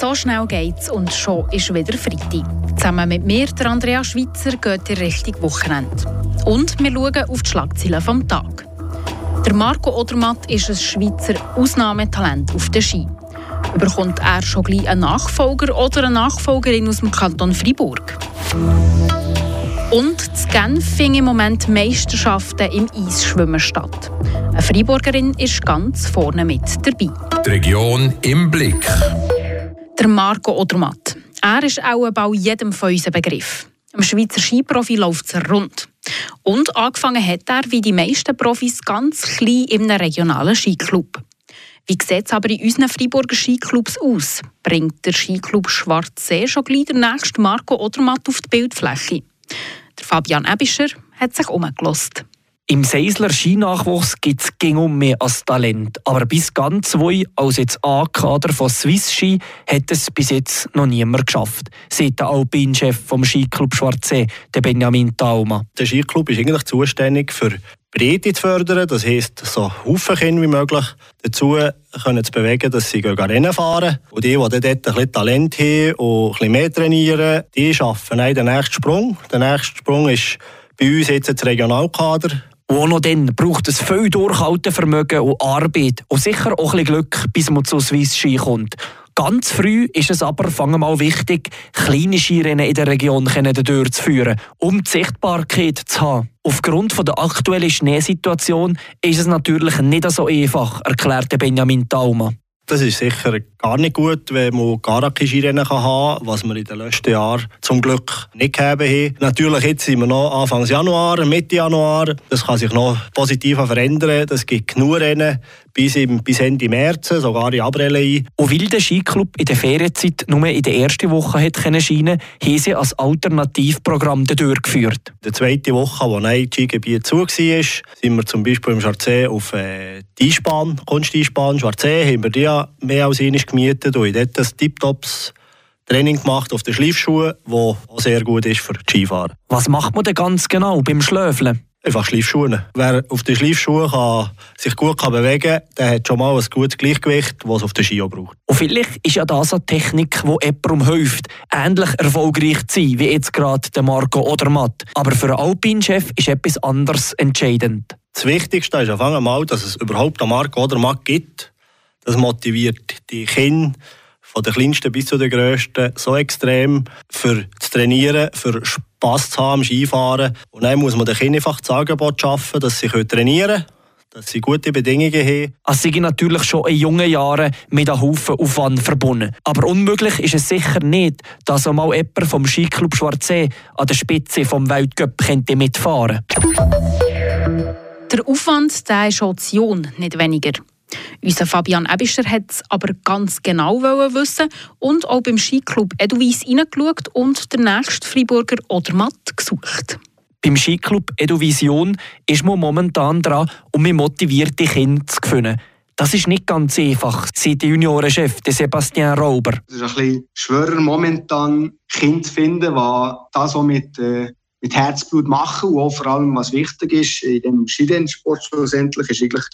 So schnell geht's und schon ist wieder Freitag. Zusammen mit mir, der Andrea Schweitzer, geht in Richtung Wochenende. Und wir schauen auf die Schlagzeilen vom Tag. Der Marco Odermatt ist ein Schweizer Ausnahmetalent auf der Ski. Bekommt er schon gleich einen Nachfolger oder eine Nachfolgerin aus dem Kanton Freiburg? Und in Genf finden im Moment Meisterschaften im Eisschwimmen statt. Eine Freiburgerin ist ganz vorne mit dabei. Die Region im Blick. Der Marco Odermatt. Er ist auch bei jedem von uns ein Begriff. Im Schweizer Skiprofi läuft es rund. Und angefangen hat er, wie die meisten Profis, ganz klein in einem regionalen Skiclub. Wie sieht es aber in unseren Freiburger Skiclubs aus? Bringt der Skiclub Schwarzsee schon gleich den nächsten Marco Odermatt auf die Bildfläche? Der Fabian Ebischer hat sich umgelost. Im Seisler Skinachwuchs gibt es um mehr als Talent. Aber bis ganz zwei als jetzt A-Kader von Swiss Ski hat es bis jetzt noch niemand geschafft, sagt der Alpinchef vom Skiclub Schwarzsee, der Benjamin Tauma. Der Skiclub ist eigentlich zuständig für Breite zu fördern, das heisst, so Haufen Kinder wie möglich dazu können zu bewegen, dass sie Rennen fahren. Und die, die dort ein bisschen Talent haben und ein bisschen mehr trainieren, die schaffen den nächsten Sprung. Der nächste Sprung ist bei uns jetzt das Regionalkader. Und auch noch dann braucht es viel Durchhaltevermögen und Arbeit und sicher auch ein bisschen Glück, bis man zu Swiss Ski kommt. Ganz früh ist es aber fangen mal wichtig, kleine Skirennen in der Region durchzuführen, um die Sichtbarkeit zu haben. Aufgrund der aktuellen Schneesituation ist es natürlich nicht so einfach, erklärte Benjamin Tauma. Das ist sicher gar nicht gut, wenn man gar keine haben kann, was wir in den letzten Jahren zum Glück nicht gegeben haben. Natürlich jetzt sind wir noch Anfang Januar, Mitte Januar. Das kann sich noch positiv verändern. Es gibt genug Rennen bis, im, bis Ende März, sogar in April ein. Und weil der Skiclub in der Ferienzeit nur in der ersten Woche hat können scheinen, haben sie als Alternativprogramm durchgeführt. In der zweiten Woche, wo ein Skigebiet zu war, sind wir zum Beispiel im Charzé auf äh, die Eisbahn, Kunsteisbahn Charzé, haben wir die mehr als einmal gemietet und dort ein Tiptops Training gemacht auf den Schleifschuhen, das auch sehr gut ist für die Skifahrer. Was macht man denn ganz genau beim Schlöfeln? Einfach Schleifschuhe. Wer auf den Schleifschuhen kann, sich gut kann bewegen kann, der hat schon mal ein gutes Gleichgewicht, das es auf den Ski braucht. Und vielleicht ist ja das eine Technik, die jemandem hilft, ähnlich erfolgreich zu sein, wie jetzt gerade der Marco Odermatt. Aber für einen Alpinchef ist etwas anderes entscheidend. Das Wichtigste ist auf einmal, dass es überhaupt einen Marco Odermatt gibt. Das motiviert die Kinder von der kleinsten bis zu der grössten so extrem für zu trainieren, für Spass zu haben am Skifahren. Und dann muss man den Kindern einfach das Angebot schaffen, dass sie trainieren können dass sie gute Bedingungen haben. Es sind natürlich schon in jungen Jahren mit einem Haufen Aufwand verbunden. Aber unmöglich ist es sicher nicht, dass einmal jemand vom Skiclub Schwarzsee an der Spitze des Weltcup mitfahren könnte. Der Aufwand der ist Option, nicht weniger. Unser Fabian Ebischer hat es aber ganz genau wissen und auch beim Skiclub Edelweiss reingeschaut und den nächsten Freiburger Odermatt gesucht. Beim Skiclub Eduvision ist man momentan dran, um motivierte Kinder zu gewinnen. Das ist nicht ganz einfach, sagt der Juniorenchef Sebastian Rauber. Es ist ein bisschen schwerer momentan, Kinder zu finden, die das auch mit, äh, mit Herzblut machen und auch vor allem, was wichtig ist, in dem Skirennsport schlussendlich, ist eigentlich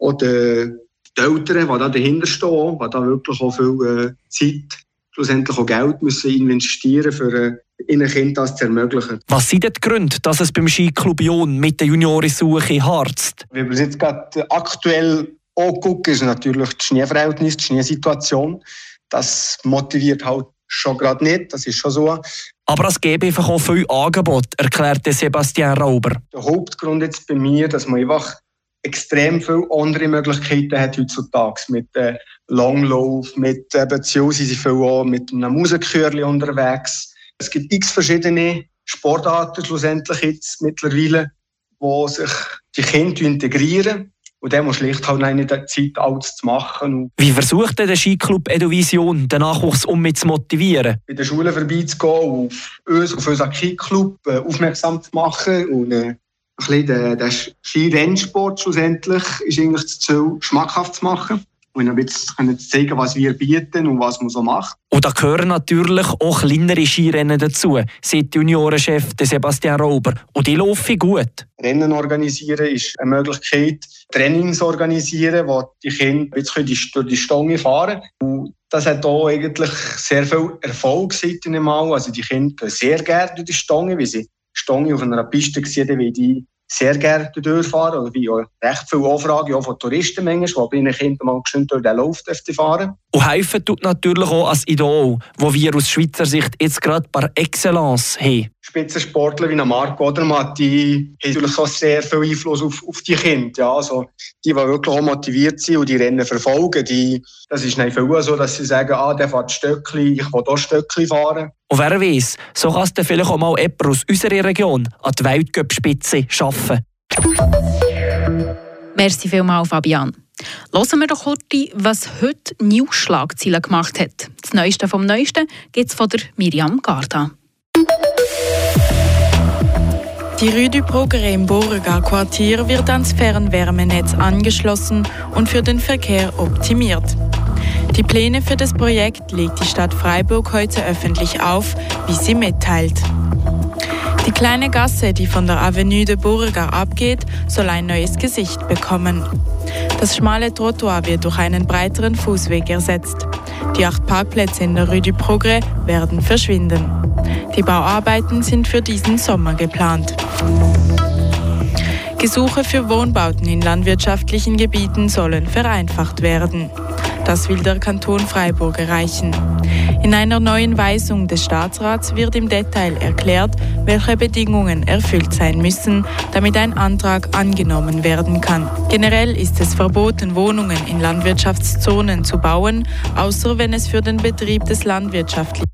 auch die, die Eltern, die da dahinter stehen, die da wirklich auch viel äh, Zeit, schlussendlich auch Geld müssen investieren für äh, ihren Kindern das zu ermöglichen. Was sind die Gründe, dass es beim Skiclub Ion mit der Juniorensuche harzt? Wie wir jetzt gerade aktuell auch gucken, ist natürlich das Schneeverhältnis, die Schneesituation. Das motiviert halt schon gerade nicht, das ist schon so. Aber es gäbe einfach auch viel Angebot, erklärte Sebastian Rauber. Der Hauptgrund jetzt bei mir, dass man einfach extrem viele andere Möglichkeiten hat heutzutage mit äh, Langlauf, mit äh, beziehungsweise viel auch mit einem Musikkörli unterwegs. Es gibt x verschiedene Sportarten schlussendlich jetzt mittlerweile, wo sich die Kinder integrieren. Und der muss schlicht halt nicht die Zeit, alles zu machen. Wie versucht der Skiclub Eduvision, den Nachwuchs um mit zu motivieren? Bei den Schulen vorbeizugehen, auf uns, auf unseren Skiclub äh, aufmerksam zu machen und äh, bisschen der, der Skirennsport schlussendlich ist eigentlich das Ziel, schmackhaft zu machen. Und ein bisschen zu zeigen, was wir bieten und was man so macht. Und da gehören natürlich auch kleinere Skirennen dazu, sagt Juniorenchef Sebastian Rauber. Und die laufen gut. Rennen organisieren ist eine Möglichkeit. Trainings organisieren, wo die Kinder jetzt durch die Stange fahren können. Das hat auch eigentlich sehr viel Erfolg seit Mal. Also die Kinder gehen sehr gerne durch die Stange, weil sie Stange auf einer Piste sehen, wie die sehr gerne durchfahren. Oder wie auch recht viele Anfragen auch von Touristen manchmal, die bei ihren Kindern mal schön durch den Lauf fahren Und helfen tut natürlich auch als Idol, wo wir aus Schweizer Sicht jetzt gerade par excellence haben. Spitzensportler wie Marco Odermatt, die haben natürlich auch sehr viel Einfluss auf, auf die Kinder. Ja, also die, die wirklich auch motiviert sind und die Rennen verfolgen, die, das ist nicht viel so, dass sie sagen, ah, der fährt Stöckli, ich will auch Stöckli fahren. Und wer weiß, so kann es dann vielleicht auch mal jemand aus unserer Region an die Weltcup-Spitze schaffen. Merci vielmals, Fabian. Hören wir doch heute, was heute News-Schlagzeilen gemacht hat. Das Neueste vom Neuesten gibt es von der Miriam Garda. Die Rue du Progrès im Burger Quartier wird ans Fernwärmenetz angeschlossen und für den Verkehr optimiert. Die Pläne für das Projekt legt die Stadt Freiburg heute öffentlich auf, wie sie mitteilt. Die kleine Gasse, die von der Avenue de Burger abgeht, soll ein neues Gesicht bekommen. Das schmale Trottoir wird durch einen breiteren Fußweg ersetzt. Die acht Parkplätze in der Rue du Progrès werden verschwinden. Die Bauarbeiten sind für diesen Sommer geplant. Gesuche für Wohnbauten in landwirtschaftlichen Gebieten sollen vereinfacht werden. Das will der Kanton Freiburg erreichen. In einer neuen Weisung des Staatsrats wird im Detail erklärt, welche Bedingungen erfüllt sein müssen, damit ein Antrag angenommen werden kann. Generell ist es verboten, Wohnungen in Landwirtschaftszonen zu bauen, außer wenn es für den Betrieb des landwirtschaftlichen